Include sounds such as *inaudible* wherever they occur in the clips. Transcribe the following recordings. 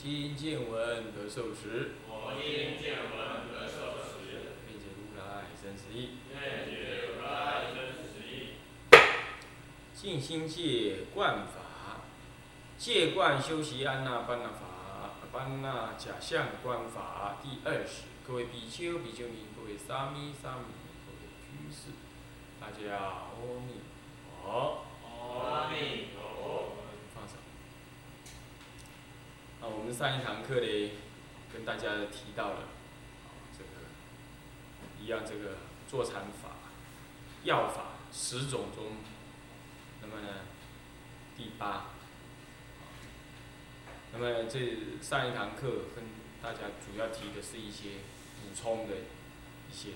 今见闻得受持。我今见闻得受持。愿解如来真实义。愿解如来真实义。静心戒观法，戒观修习安那般那法，般那假象观法第二十。各位比丘、比丘尼，各位沙弥、沙弥，各位居士，大家阿弥陀佛。阿弥陀佛。放手。我们上一堂课呢，跟大家提到了，啊，这个一样这个坐禅法、药法十种中，那么呢，第八。那么这上一堂课跟大家主要提的是一些补充的一些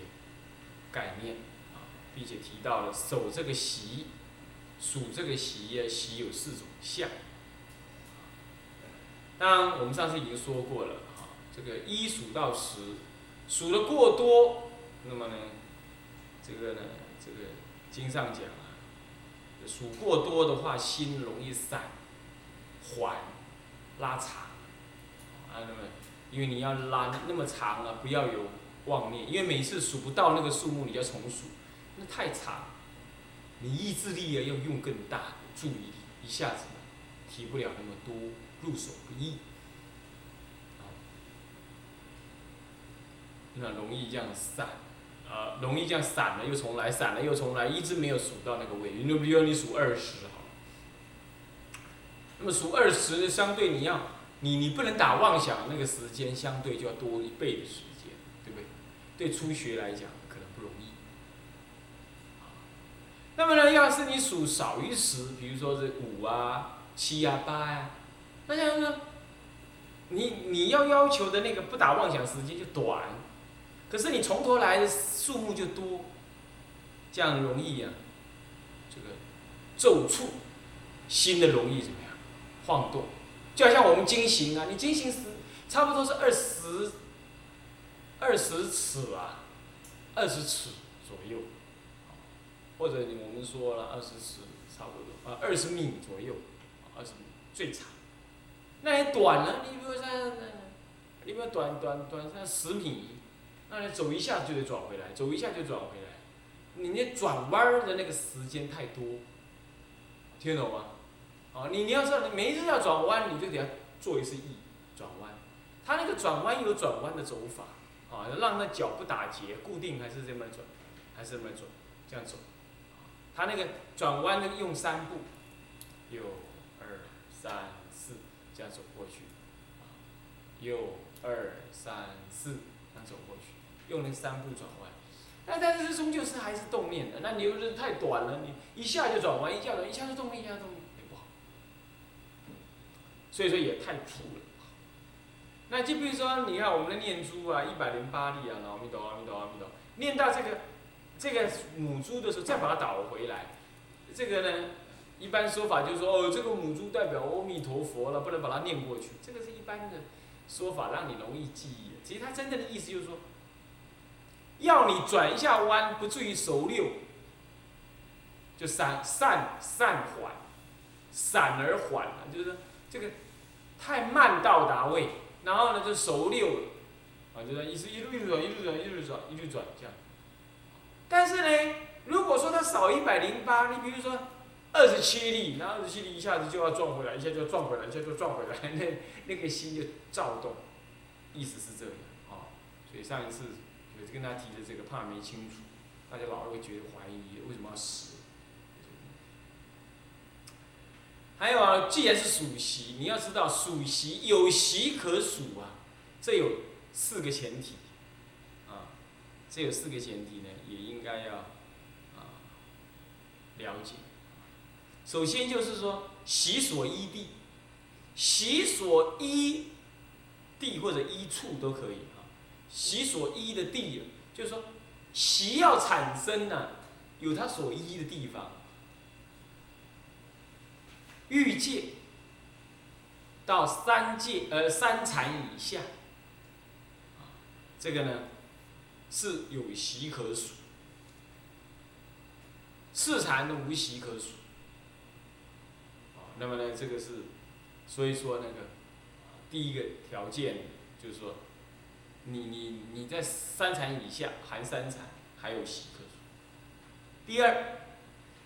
概念啊，并且提到了守这个习，数这个习呀，习有四种相。当，我们上次已经说过了啊，这个一数到十，数的过多，那么呢，这个呢，这个经上讲啊，数过多的话，心容易散、缓、拉长啊。那么，因为你要拉那么长啊，不要有妄念，因为每次数不到那个数目，你要重数，那太长，你意志力啊要用更大注意力，一下子提不了那么多。入手不易，那容易这样散，啊，容易这样散了又重来，散了又重来，一直没有数到那个位。你比如你数二十好，那么数二十相对你要，你你不能打妄想，那个时间相对就要多一倍的时间，对不对？对初学来讲可能不容易。那么呢，要是你数少于十，比如说是五啊、七啊、八呀。那这样呢？你你要要求的那个不打妄想时间就短，可是你从头来的数目就多，这样容易呀，这个骤触心的容易怎么样晃动？就好像我们经行啊，你经行时差不多是二十二十尺啊，二十尺左右，或者我们说了二十尺差不多啊，二十米左右，二十米最长。那也短了，你比如说，你比如短短短上十米，那你走一下就得转回来，走一下就转回来，你那转弯的那个时间太多，听懂吗？哦，你你要知道，你每一次要转弯，你就得要做一次意转弯，它那个转弯有转弯的走法，啊，让那脚不打结，固定还是这么转，还是这么转，这样走，它那个转弯的用三步，有二三。这样走过去，啊右二三四，这样走过去，用那三步转弯。那但是终究是还是动念的，那你又是太短了，你一下就转弯，一下转，一下就动念，一下动念也不好。所以说也太粗了。那就比如说，你看我们的念珠啊，一百零八粒啊，阿弥陀阿弥陀阿弥陀，念到这个这个母珠的时候，再把它倒回来，这个呢？一般说法就是说，哦，这个母猪代表阿弥陀佛了，不能把它念过去。这个是一般的说法，让你容易记忆。其实它真正的意思就是说，要你转一下弯，不至于熟溜，就散散散缓，散而缓了，就是这个太慢到达位，然后呢就熟溜了，啊，就是一直一路一路转，一路转，一路转，一路转这样。但是呢，如果说它少一百零八，你比如说。二十七粒，然后二十七粒一下子就要撞回来，一下就要撞回来，一下就撞回来，那那个心就躁动，意思是这样啊。所以上一次有跟他提的这个，怕没清楚，大家老会觉得怀疑为什么要死。还有啊，既然是属习，你要知道属习有习可属啊，这有四个前提啊，这有四个前提呢，也应该要啊了解。首先就是说，习所依地，习所依地或者依处都可以啊。习所依的地，就是说习要产生呢，有它所依的地方。欲界到三界呃三禅以下，这个呢是有习可数，四禅的无习可数。那么呢，这个是，所以说那个，第一个条件就是说，你你你在三禅以下含三禅还有习可数。第二，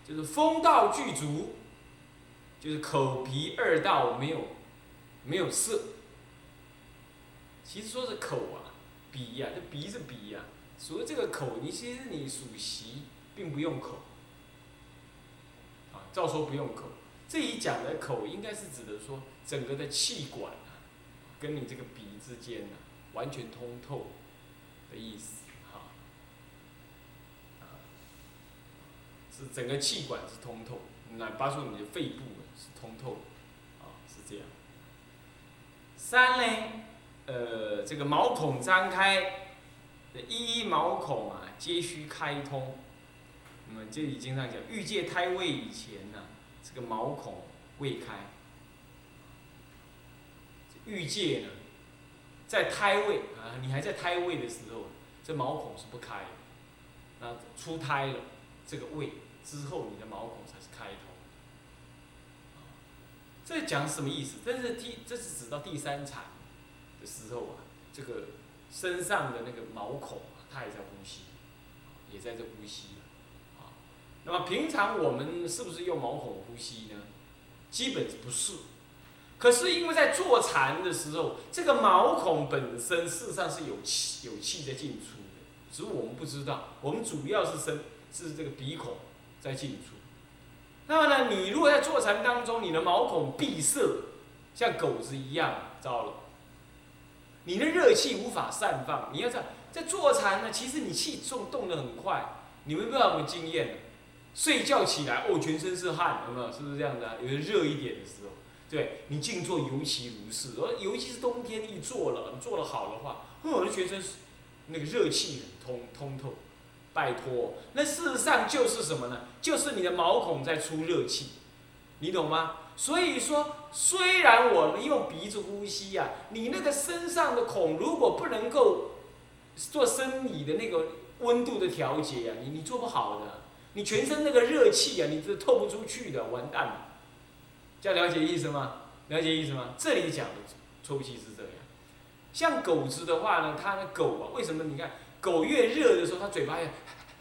就是风道具足，就是口鼻二道没有没有色。其实说是口啊，鼻呀，这鼻是鼻呀，所以这个口，你其实你属习，并不用口，啊，照说不用口。这一讲的口，应该是指的说整个的气管啊，跟你这个鼻之间呢，完全通透的意思，哈，啊，是整个气管是通透，那包括你的肺部是通透，啊，是这样。三呢，呃，这个毛孔张开，一一毛孔啊，皆须开通。那么这里经常讲，欲界胎位以前呢。这个毛孔未开，欲界呢，在胎位啊，你还在胎位的时候，这毛孔是不开的。那出胎了，这个位之后，你的毛孔才是开头。这讲什么意思？这是第，这是指到第三产的时候啊，这个身上的那个毛孔啊，它也在呼吸，也在这呼吸。那么平常我们是不是用毛孔呼吸呢？基本不是。可是因为在坐禅的时候，这个毛孔本身事实上是有气有气在进出的，只是我们不知道。我们主要是身是这个鼻孔在进出。那么呢，你如果在坐禅当中，你的毛孔闭塞，像狗子一样，糟了，你的热气无法散放。你要在在坐禅呢，其实你气重动得很快，你们不知道有没有经验？睡觉起来，哦，全身是汗，有没有？是不是这样的？有的热一点的时候，对你静坐尤其如是。而尤其是冬天一坐了，你坐的好的话，哦，那全身那个热气很通通透。拜托，那事实上就是什么呢？就是你的毛孔在出热气，你懂吗？所以说，虽然我们用鼻子呼吸呀，你那个身上的孔如果不能够做生理的那个温度的调节呀，你你做不好的。你全身那个热气啊，你是透不出去的，完蛋了。这样了解意思吗？了解意思吗？这里讲的抽气是这样。像狗子的话呢，它的狗啊，为什么？你看狗越热的时候，它嘴巴越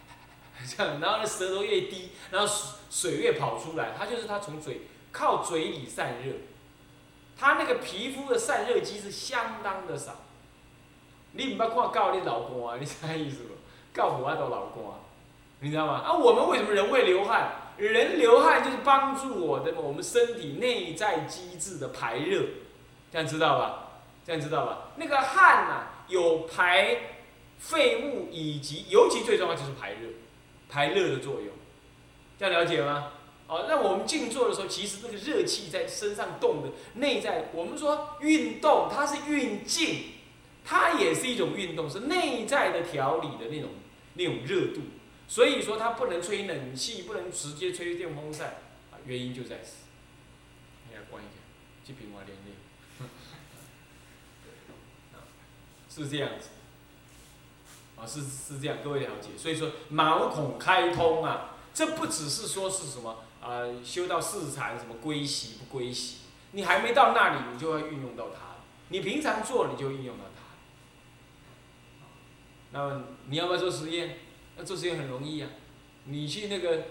*laughs* 这样，然后呢舌头越低，然后水水越跑出来，它就是它从嘴靠嘴里散热。它那个皮肤的散热机是相当的少。你唔捌看狗你流汗，你啥意思不？狗无爱都流汗。你知道吗？啊，我们为什么人会流汗？人流汗就是帮助我的我们身体内在机制的排热，这样知道吧？这样知道吧？那个汗呐，有排废物以及尤其最重要就是排热，排热的作用，这样了解吗？哦，那我们静坐的时候，其实那个热气在身上动的内在，我们说运动它是运静，它也是一种运动，是内在的调理的那种那种热度。所以说它不能吹冷气，不能直接吹电风扇，啊，原因就在此。你来关一下，这边我连连。*laughs* 是这样子，啊，是是这样，各位了解。所以说毛孔开通啊，这不只是说是什么啊，修到四禅什么归习不归习，你还没到那里，你就要运用到它。你平常做，你就运用到它。那么你要不要做实验？那做实验很容易啊，你去那个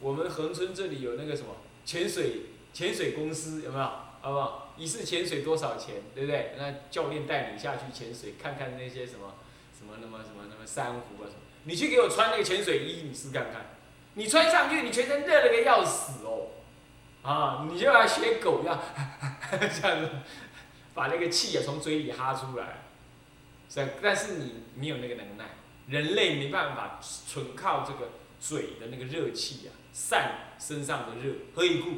我们横村这里有那个什么潜水潜水公司有没有？好不好？一次潜水多少钱？对不对？那教练带你下去潜水，看看那些什么什么那么什么那么珊瑚啊什么。你去给我穿那个潜水衣，你试看看。你穿上去，你全身热了个要死哦，啊，你就要学狗一样，这样子把那个气啊从嘴里哈出来。是，但是你没有那个能耐。人类没办法纯靠这个嘴的那个热气啊，散身上的热，何以故？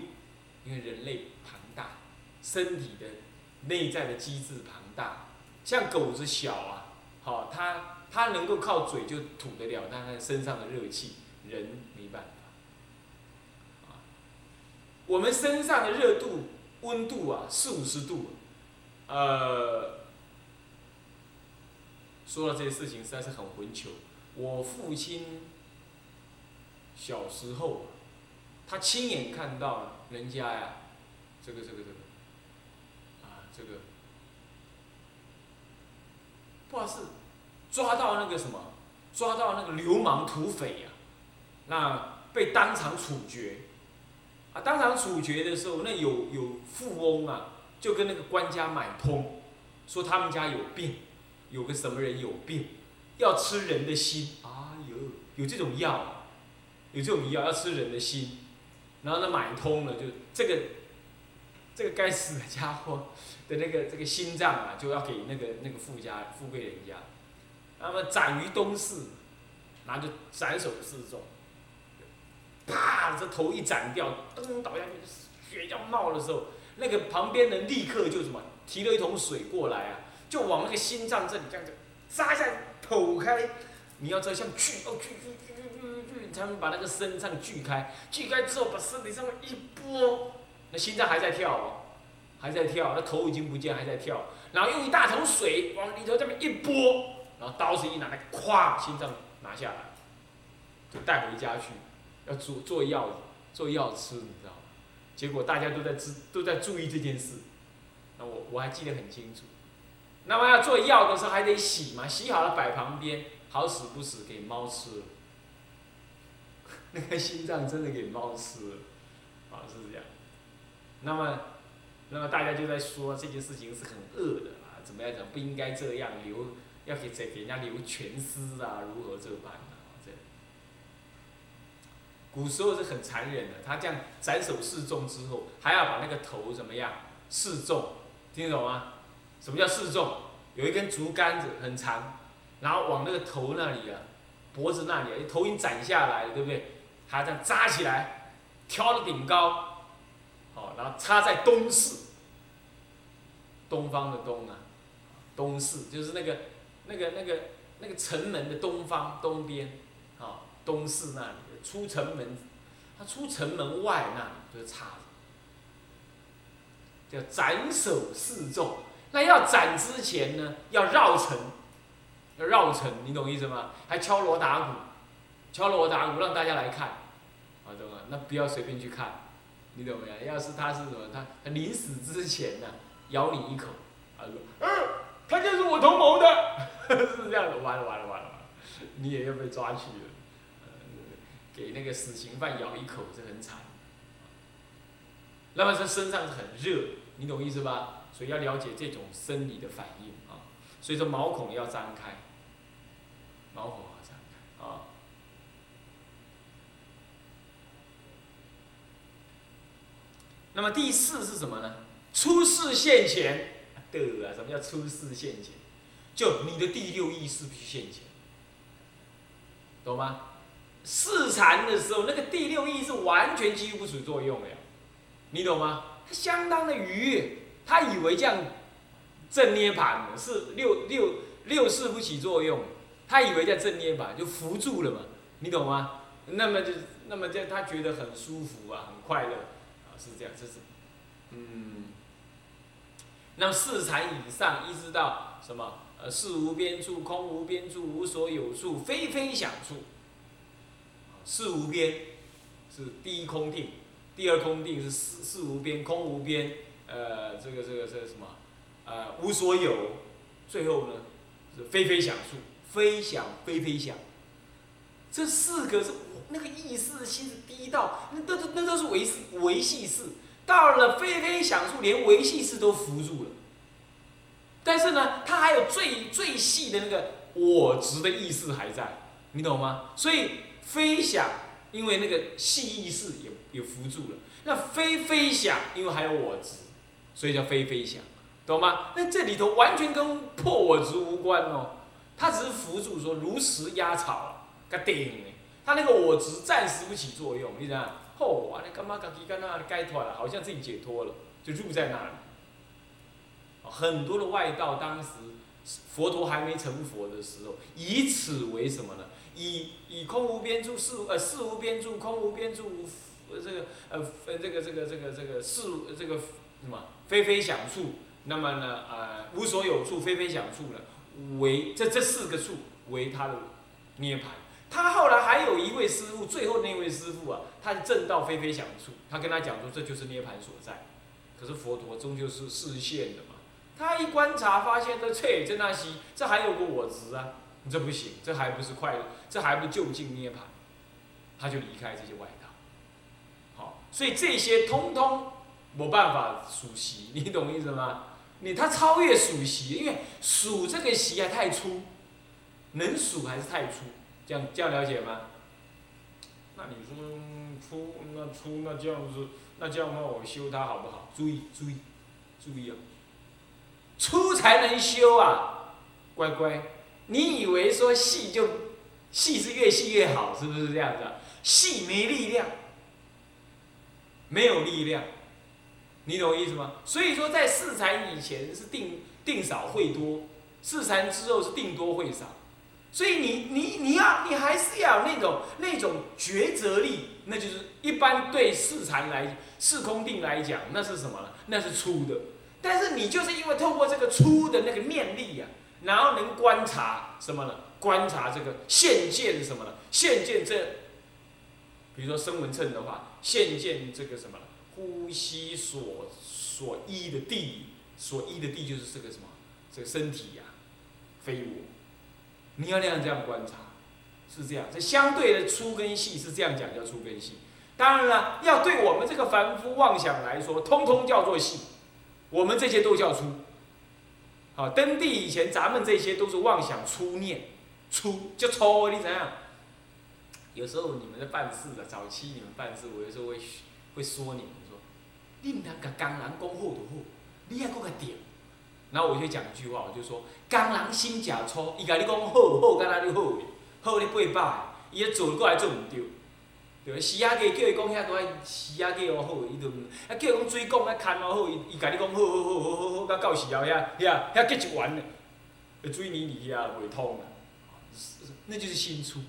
因为人类庞大，身体的内在的机制庞大，像狗子小啊，好，它它能够靠嘴就吐得了但它身上的热气，人没办法。啊，我们身上的热度、温度啊，四五十度，呃，说了这些事情实在是很混球。我父亲小时候，他亲眼看到人家呀，这个这个这个，啊，这个，不好是抓到那个什么，抓到那个流氓土匪呀，那被当场处决，啊，当场处决的时候，那有有富翁啊，就跟那个官家买通，说他们家有病，有个什么人有病。要吃人的心，哎呦，有这种药，有这种药要吃人的心，然后呢买通了，就这个这个该死的家伙的那个这个心脏啊，就要给那个那个富家富贵人家，那么斩于东市，然后就斩首示众，啪，这头一斩掉，噔倒下去，血要冒的时候，那个旁边人立刻就什么提了一桶水过来啊，就往那个心脏这里这样子扎下。剖开，你要知道像锯哦锯锯锯锯锯锯，才能把那个身上锯开。锯开之后，把身体上面一拨，那心脏还在跳哦，还在跳，那头已经不见，还在跳。然后用一大桶水往里头这么一拨，然后刀子一拿来，咵，心脏拿下来，就带回家去，要做做药，做药吃，你知道吗？结果大家都在知都在注意这件事，那我我还记得很清楚。那么要做药的时候还得洗嘛，洗好了摆旁边，好死不死给猫吃了。那个心脏真的给猫吃了，啊是这样。那么，那么大家就在说这件事情是很恶的啊，怎么样讲不应该这样留，要给给给人家留全尸啊，如何这般啊？这。古时候是很残忍的，他这样斩首示众之后，还要把那个头怎么样示众，听得懂吗？什么叫示众？有一根竹竿子很长，然后往那个头那里啊，脖子那里，头已经斩下来了，对不对？还这样扎起来，挑到顶高，好，然后插在东市，东方的东啊，东市就是那个那个那个那个城门的东方东边，好，东市那里出城门，他出城门外那里就是插叫斩首示众。那要斩之前呢，要绕城，要绕城，你懂意思吗？还敲锣打鼓，敲锣打鼓让大家来看，啊，懂吗？那不要随便去看，你懂没有？要是他是什么，他他临死之前呢，咬你一口，他说，嗯，他就是我同谋的，*laughs* 是这样的，完了完了完了完了，你也要被抓去了，给那个死刑犯咬一口，这很惨。那么他身上很热，你懂意思吧？所以要了解这种生理的反应啊，所以说毛孔要张开，毛孔要张开啊。那么第四是什么呢？出世现前的啊，什么叫出世现前？就你的第六意识必须现前，懂吗？试禅的时候，那个第六意识完全几乎不起作用了，你懂吗？它相当的愉悦。他以为这样正涅盘是六六六四不起作用，他以为这样正涅盘就扶住了嘛，你懂吗？那么就那么这他觉得很舒服啊，很快乐啊，是这样，这是嗯。那么四禅以上，一直到什么？呃，事无边处，空无边处，无所有处，非非想处。事无边是第一空定，第二空定是事事无边，空无边。呃，这个这个这个什么，呃，无所有，最后呢是非非想处，非想非非想，这四个是那个意识心是低到，那都那都是维维系式，到了非非想处，连维系式都扶住了。但是呢，它还有最最细的那个我执的意识还在，你懂吗？所以非想，因为那个细意识也也扶住了，那非非想，因为还有我执。所以叫非非想，懂吗？那这里头完全跟破我执无关哦，他只是辅助说如实压草，个顶他那个我执暂时不起作用，你知道？吼，啊，你干嘛自己干那该脱了，好像自己解脱了，就入在那里，很多的外道当时佛陀还没成佛的时候，以此为什么呢？以以空无边处事呃事无边处空无边处呃这个呃呃这个这个这个这个事这个什么非非想处，那么呢呃无所有处非非想处呢为这这四个处为他的涅盘。他后来还有一位师傅，最后那位师傅啊，他正道非非想处，他跟他讲说这就是涅盘所在。可是佛陀终究是视线的嘛，他一观察发现这切这那西，这还有个我执啊，这不行，这还不是快乐，这还不就近涅盘，他就离开这些外道。好，所以这些通通没办法数习，你懂意思吗？你他超越数习，因为数这个习还太粗，能数还是太粗。这样这样了解吗？那你说粗那粗那这样子，那这样的话我修它好不好？注意注意注意啊，粗才能修啊，乖乖，你以为说细就细是越细越好，是不是这样子？啊细没力量，没有力量，你懂我意思吗？所以说在四禅以前是定定少会多，四禅之后是定多会少。所以你你你要你还是要有那种那种抉择力，那就是一般对四禅来四空定来讲，那是什么呢？那是粗的。但是你就是因为透过这个粗的那个念力呀，然后能观察什么呢？观察这个现见什么呢？现见这，比如说声闻称的话，现见这个什么？呼吸所所依的地，所依的地就是这个什么？这个身体呀，非我。你要那样这样观察，是这样。这相对的粗跟细是这样讲叫粗跟细。当然了，要对我们这个凡夫妄想来说，通通叫做细。我们这些都叫粗。好，登地以前，咱们这些都是妄想粗念，粗就粗，你怎样？有时候你们在办事的，早期你们办事，我有时候会会说你们，你唔通甲工人讲好就好，你还讲个点。然后我就讲一句话，我就说：工人心假粗，伊甲你讲好，好干那你好，好你八百，伊咧做过来做毋对，对。死啊计叫伊讲遐多死仔鸡哦好，伊就啊叫伊讲水讲啊牵哦好，伊伊甲你讲好好好好好好，到到时候遐遐遐结一完了，水泥里遐袂通啊，那就是心粗。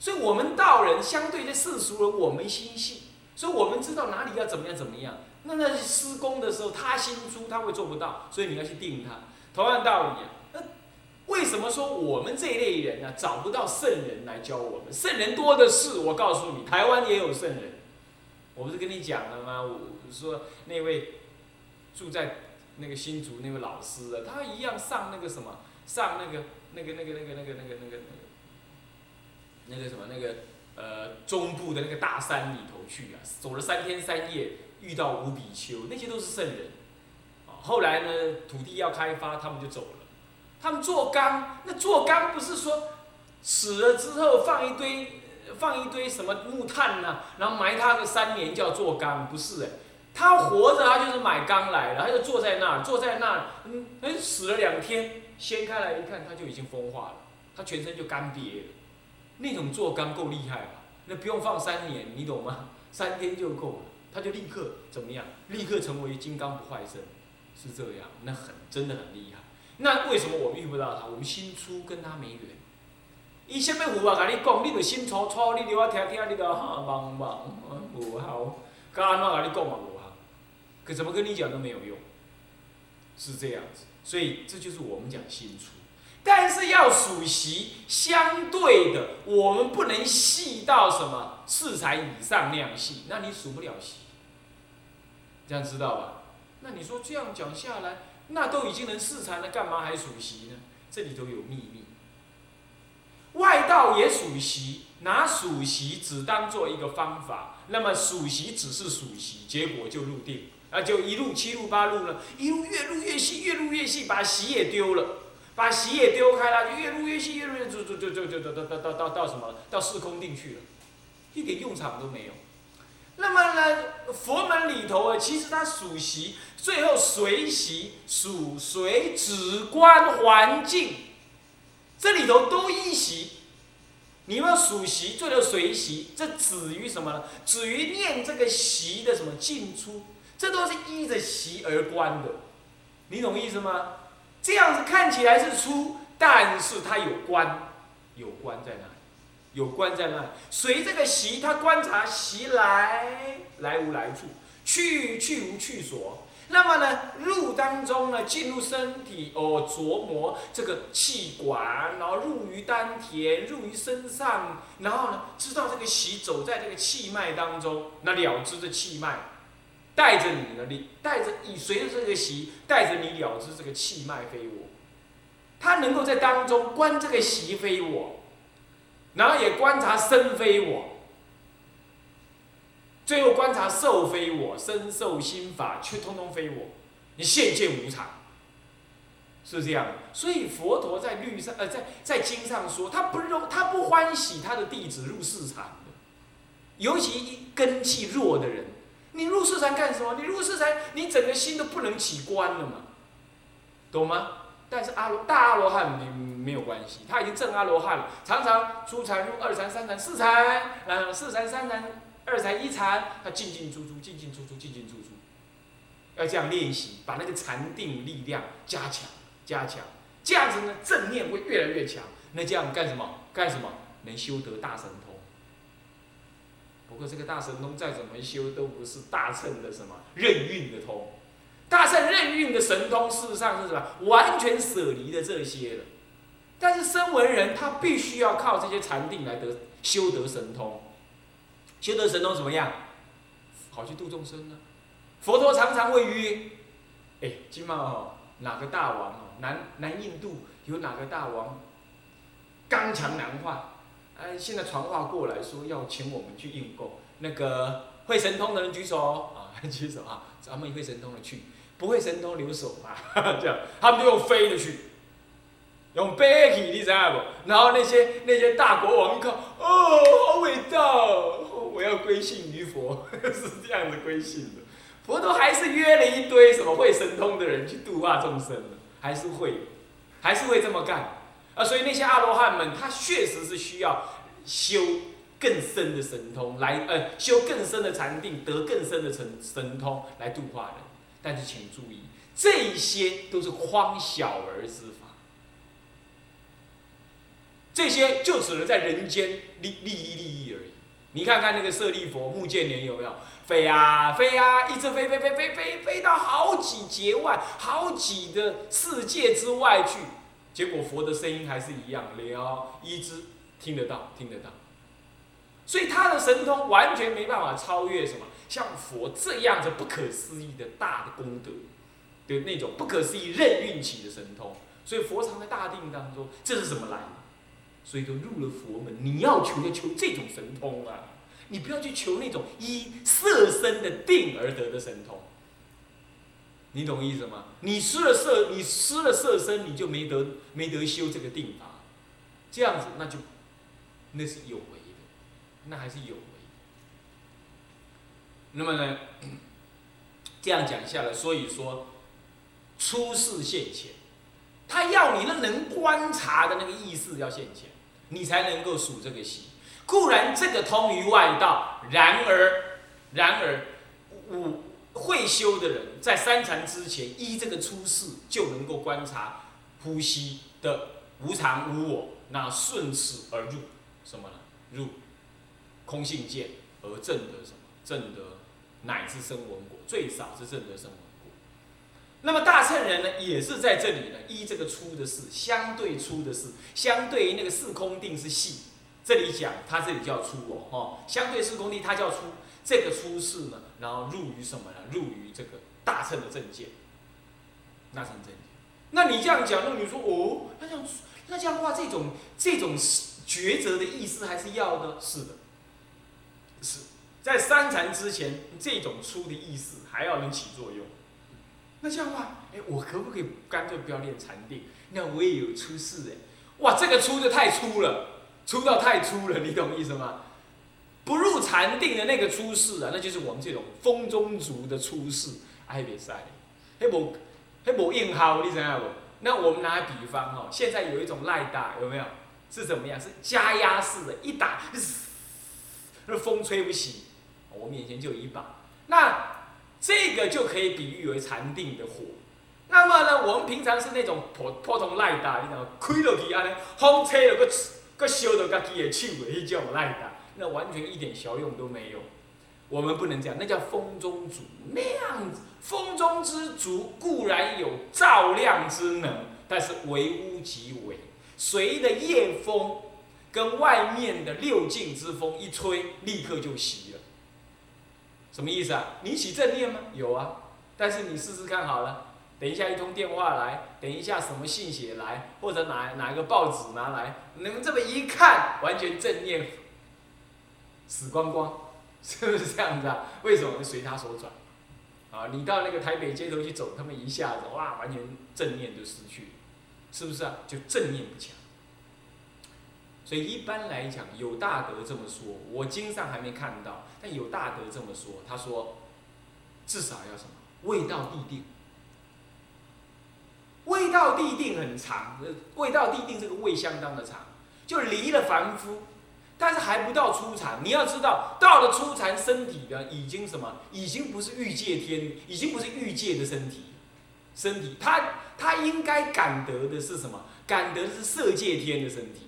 所以我们道人相对这世俗人，我们心细，所以我们知道哪里要怎么样怎么样。那那施工的时候，他心粗，他会做不到，所以你要去定他。同样道理啊，那为什么说我们这一类人呢，找不到圣人来教我们？圣人多的是，我告诉你，台湾也有圣人。我不是跟你讲了吗？我说那位住在那个新竹那位老师啊，他一样上那个什么，上那个那个那个那个那个那个那个那个那个什么那个呃中部的那个大山里头去啊，走了三天三夜。遇到无比丘，那些都是圣人，后来呢，土地要开发，他们就走了。他们做缸，那做缸不是说死了之后放一堆放一堆什么木炭呢，然后埋他个三年叫做缸，不是哎，他活着他就是买缸来了，他就坐在那儿，坐在那儿，嗯，死了两天，掀开来一看，他就已经风化了，他全身就干瘪了。那种做缸够厉害吧？那不用放三年，你懂吗？三天就够了。他就立刻怎么样？立刻成为金刚不坏身，是这样，那很真的很厉害。那为什么我们遇不到他？我们心粗，跟他没缘。伊什么话甲你讲，你就心粗粗，你就我听听，你就哈茫茫，无效。甲安怎甲你讲嘛无效？可怎么跟你讲都没有用，是这样子。所以这就是我们讲心粗。但是要数习，相对的，我们不能细到什么四才以上那样细，那你数不了习。这样知道吧？那你说这样讲下来，那都已经能四禅了，干嘛还属习呢？这里头有秘密。外道也属习，拿属习只当做一个方法，那么属习只是属习，结果就入定，啊，就一路七路八路了，一路越入越细，越入越细，把习也丢了，把习也丢开了，就越入越细，越入越就就就就就到到到到到什么？到四空定去了，一点用场都没有。那么呢，佛门里头啊，其实它属习，最后随习属随止观环境，这里头都依习。你要属习，最后随习，这止于什么呢？止于念这个习的什么进出，这都是依着习而观的。你懂意思吗？这样子看起来是出，但是它有关，有关在哪？有关在那？随这个习，他观察习来，来无来处，去去无去所。那么呢，入当中呢，进入身体哦，琢磨这个气管，然后入于丹田，入于身上，然后呢，知道这个习走在这个气脉当中，那了知这气脉，带着你呢，你带着以随着这个习，带着你了知这个气脉非我，他能够在当中观这个习非我，然后也观察身非我。最后观察受非我，身受心法却通通非我，你现见无常，是这样的。所以佛陀在律上，呃，在在经上说，他不容，他不欢喜他的弟子入市场的，尤其一根气弱的人，你入市场干什么？你入市场，你整个心都不能起观了嘛，懂吗？但是阿罗大阿罗汉没没有关系，他已经证阿罗汉了，常常初禅入二禅、三禅、四禅，嗯，四禅、三禅。二禅一禅，他进进出出，进进出出，进进出出，要这样练习，把那个禅定力量加强，加强，这样子呢，正念会越来越强。那这样干什么？干什么？能修得大神通。不过这个大神通再怎么修，都不是大乘的什么任运的通。大圣任运的神通，事实上是什么？完全舍离的这些了。但是身为人，他必须要靠这些禅定来得修得神通。修得神通怎么样？好去度众生呢？佛陀常常会约，哎，今嘛哦，哪个大王哦，南南印度有哪个大王，刚强难化，哎，现在传话过来说要请我们去应供。那个会神通的人举手啊，举手啊，咱们会神通的去，不会神通留守吧，这样，他们就用飞的去，用飞去，你知道不？然后那些那些大国王一看，哦，好伟大。我要归信于佛，*laughs* 是这样子归信的。佛陀还是约了一堆什么会神通的人去度化众生的，还是会，还是会这么干。啊，所以那些阿罗汉们，他确实是需要修更深的神通来，呃，修更深的禅定，得更深的神神通来度化人。但是请注意，这一些都是荒小儿之法，这些就只能在人间利利益利益而已。你看看那个舍利佛目犍连有没有飞呀飞呀，一直飞飞飞飞飞飞到好几节外、好几的世界之外去，结果佛的声音还是一样了，一直听得到，听得到。所以他的神通完全没办法超越什么，像佛这样子不可思议的大的功德的那种不可思议任运起的神通。所以佛藏在大定当中，这是什么来的？所以都入了佛门，你要求就求这种神通啊！你不要去求那种依色身的定而得的神通。你懂意思吗？你失了色，你失了色身，你就没得没得修这个定法。这样子那就那是有为的，那还是有为。那么呢，*clears throat* 这样讲下来，所以说出世现前，他要你那能观察的那个意识要现前。你才能够数这个习。固然这个通于外道，然而，然而，五会修的人在三禅之前，依这个出世就能够观察呼吸的无常无我，那顺势而入什么呢？入空性见而证得什么？证得乃至生闻果，最少是证得生闻。那么大乘人呢，也是在这里呢，依这个出的事，相对出的事，相对于那个四空定是细，这里讲它这里叫出哦，哦，相对四空定它叫出，这个出世呢，然后入于什么呢？入于这个大乘的正见，大乘正见。那你这样讲，那你说哦，那这样那这样的话，这种这种抉择的意思还是要的，是的，是在三禅之前，这种出的意思还要能起作用。那这样话，哎，我可不可以干脆不要练禅定？那我也有出世哎，哇，这个出的太粗了，粗到太粗了，你懂意思吗？不入禅定的那个出世啊，那就是我们这种风中族的出世，哎，别塞，嘿无，嘿无硬耗，你知道不？那我们拿比方哦，现在有一种赖打，有没有？是怎么样？是加压式的，一打，那风吹不起，我面前就有一把，那。这个就可以比喻为禅定的火，那么呢，我们平常是那种普普通赖打，你知道，开落去安尼，风吹了个个烧到家己的手的迄种赖打，那完全一点效用都没有。我们不能这样，那叫风中烛。那样子，风中之烛固然有照亮之能，但是为乌即为，随着夜风跟外面的六境之风一吹，立刻就熄。什么意思啊？你起正念吗？有啊，但是你试试看好了。等一下一通电话来，等一下什么信写来，或者哪哪个报纸拿来，你们这么一看，完全正念死光光。*laughs* 是不是这样子啊？为什么随他所转？啊，你到那个台北街头去走，他们一下子哇，完全正念就失去，是不是啊？就正念不强。所以一般来讲，有大德这么说，我经上还没看到，但有大德这么说，他说，至少要什么？未到地定。未到地定很长，未到地定这个未相当的长，就离了凡夫。但是还不到初禅，你要知道，到了初禅，身体的已经什么？已经不是欲界天，已经不是欲界的身体，身体，他他应该感得的是什么？感得的是色界天的身体。